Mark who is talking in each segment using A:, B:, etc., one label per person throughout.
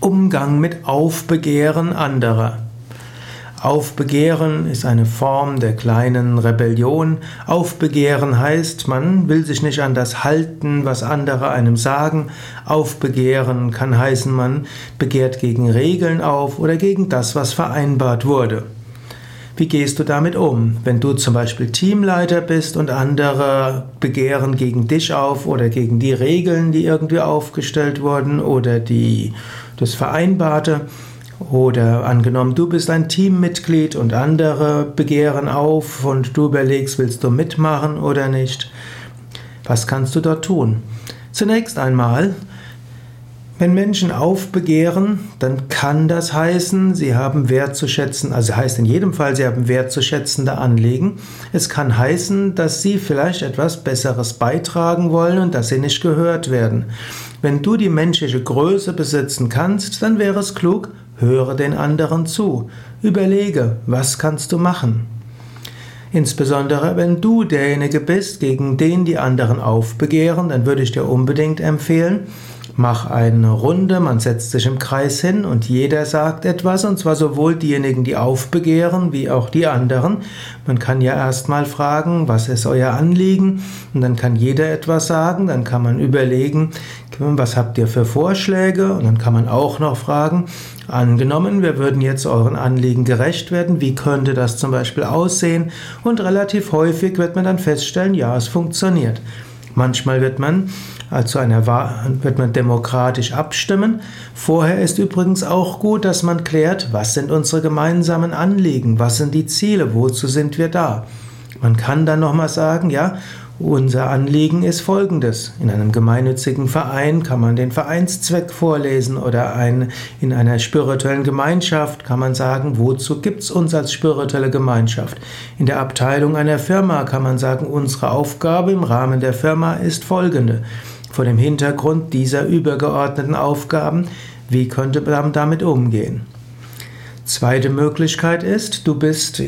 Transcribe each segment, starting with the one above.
A: Umgang mit Aufbegehren anderer. Aufbegehren ist eine Form der kleinen Rebellion. Aufbegehren heißt, man will sich nicht an das halten, was andere einem sagen. Aufbegehren kann heißen, man begehrt gegen Regeln auf oder gegen das, was vereinbart wurde. Wie gehst du damit um? Wenn du zum Beispiel Teamleiter bist und andere begehren gegen dich auf oder gegen die Regeln, die irgendwie aufgestellt wurden oder die, das Vereinbarte, oder angenommen, du bist ein Teammitglied und andere begehren auf und du überlegst, willst du mitmachen oder nicht? Was kannst du dort tun? Zunächst einmal, wenn Menschen aufbegehren, dann kann das heißen, sie haben wertzuschätzen, also heißt in jedem Fall, sie haben wertzuschätzende Anliegen. Es kann heißen, dass sie vielleicht etwas Besseres beitragen wollen und dass sie nicht gehört werden. Wenn du die menschliche Größe besitzen kannst, dann wäre es klug, Höre den anderen zu. Überlege, was kannst du machen? Insbesondere wenn du derjenige bist, gegen den die anderen aufbegehren, dann würde ich dir unbedingt empfehlen, Mach eine Runde, man setzt sich im Kreis hin und jeder sagt etwas, und zwar sowohl diejenigen, die aufbegehren, wie auch die anderen. Man kann ja erstmal fragen, was ist euer Anliegen? Und dann kann jeder etwas sagen, dann kann man überlegen, was habt ihr für Vorschläge? Und dann kann man auch noch fragen, angenommen, wir würden jetzt euren Anliegen gerecht werden, wie könnte das zum Beispiel aussehen? Und relativ häufig wird man dann feststellen, ja, es funktioniert. Manchmal wird man zu einer wird man demokratisch abstimmen. Vorher ist übrigens auch gut, dass man klärt, was sind unsere gemeinsamen Anliegen, was sind die Ziele, wozu sind wir da. Man kann dann nochmal sagen, ja, unser Anliegen ist folgendes. In einem gemeinnützigen Verein kann man den Vereinszweck vorlesen oder ein, in einer spirituellen Gemeinschaft kann man sagen, wozu gibt es uns als spirituelle Gemeinschaft. In der Abteilung einer Firma kann man sagen, unsere Aufgabe im Rahmen der Firma ist folgende. Vor dem Hintergrund dieser übergeordneten Aufgaben, wie könnte man damit umgehen? Zweite Möglichkeit ist, du bist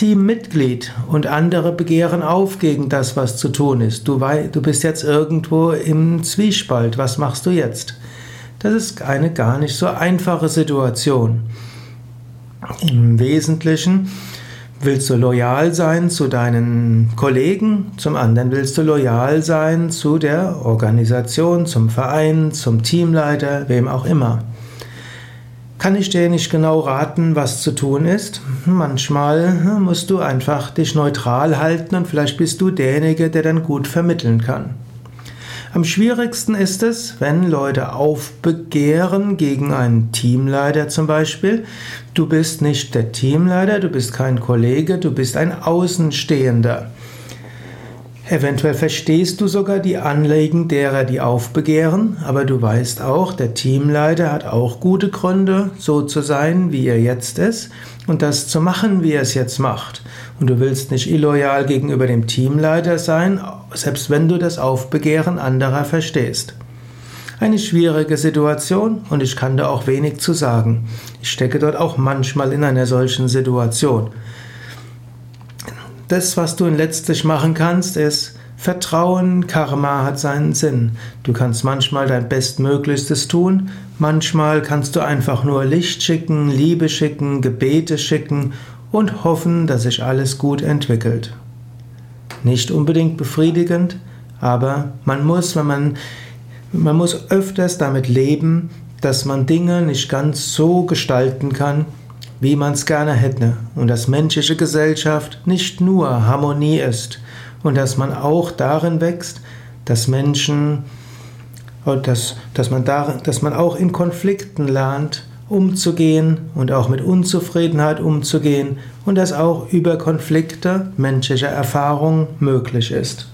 A: Teammitglied und andere begehren auf gegen das, was zu tun ist. Du, du bist jetzt irgendwo im Zwiespalt. Was machst du jetzt? Das ist eine gar nicht so einfache Situation. Im Wesentlichen willst du loyal sein zu deinen Kollegen, zum anderen willst du loyal sein zu der Organisation, zum Verein, zum Teamleiter, wem auch immer kann ich dir nicht genau raten, was zu tun ist. Manchmal musst du einfach dich neutral halten und vielleicht bist du derjenige, der dann gut vermitteln kann. Am schwierigsten ist es, wenn Leute aufbegehren gegen einen Teamleiter zum Beispiel. Du bist nicht der Teamleiter, du bist kein Kollege, du bist ein Außenstehender. Eventuell verstehst du sogar die Anliegen derer, die aufbegehren, aber du weißt auch, der Teamleiter hat auch gute Gründe, so zu sein, wie er jetzt ist und das zu machen, wie er es jetzt macht. Und du willst nicht illoyal gegenüber dem Teamleiter sein, selbst wenn du das Aufbegehren anderer verstehst. Eine schwierige Situation und ich kann da auch wenig zu sagen. Ich stecke dort auch manchmal in einer solchen Situation. Das, was du letztlich machen kannst, ist Vertrauen, Karma hat seinen Sinn. Du kannst manchmal dein Bestmöglichstes tun, manchmal kannst du einfach nur Licht schicken, Liebe schicken, Gebete schicken und hoffen, dass sich alles gut entwickelt. Nicht unbedingt befriedigend, aber man muss, wenn man, man muss öfters damit leben, dass man Dinge nicht ganz so gestalten kann, wie man es gerne hätte, und dass menschliche Gesellschaft nicht nur Harmonie ist. Und dass man auch darin wächst, dass Menschen, dass, dass, man darin, dass man auch in Konflikten lernt, umzugehen und auch mit Unzufriedenheit umzugehen. Und dass auch über Konflikte menschliche Erfahrung möglich ist.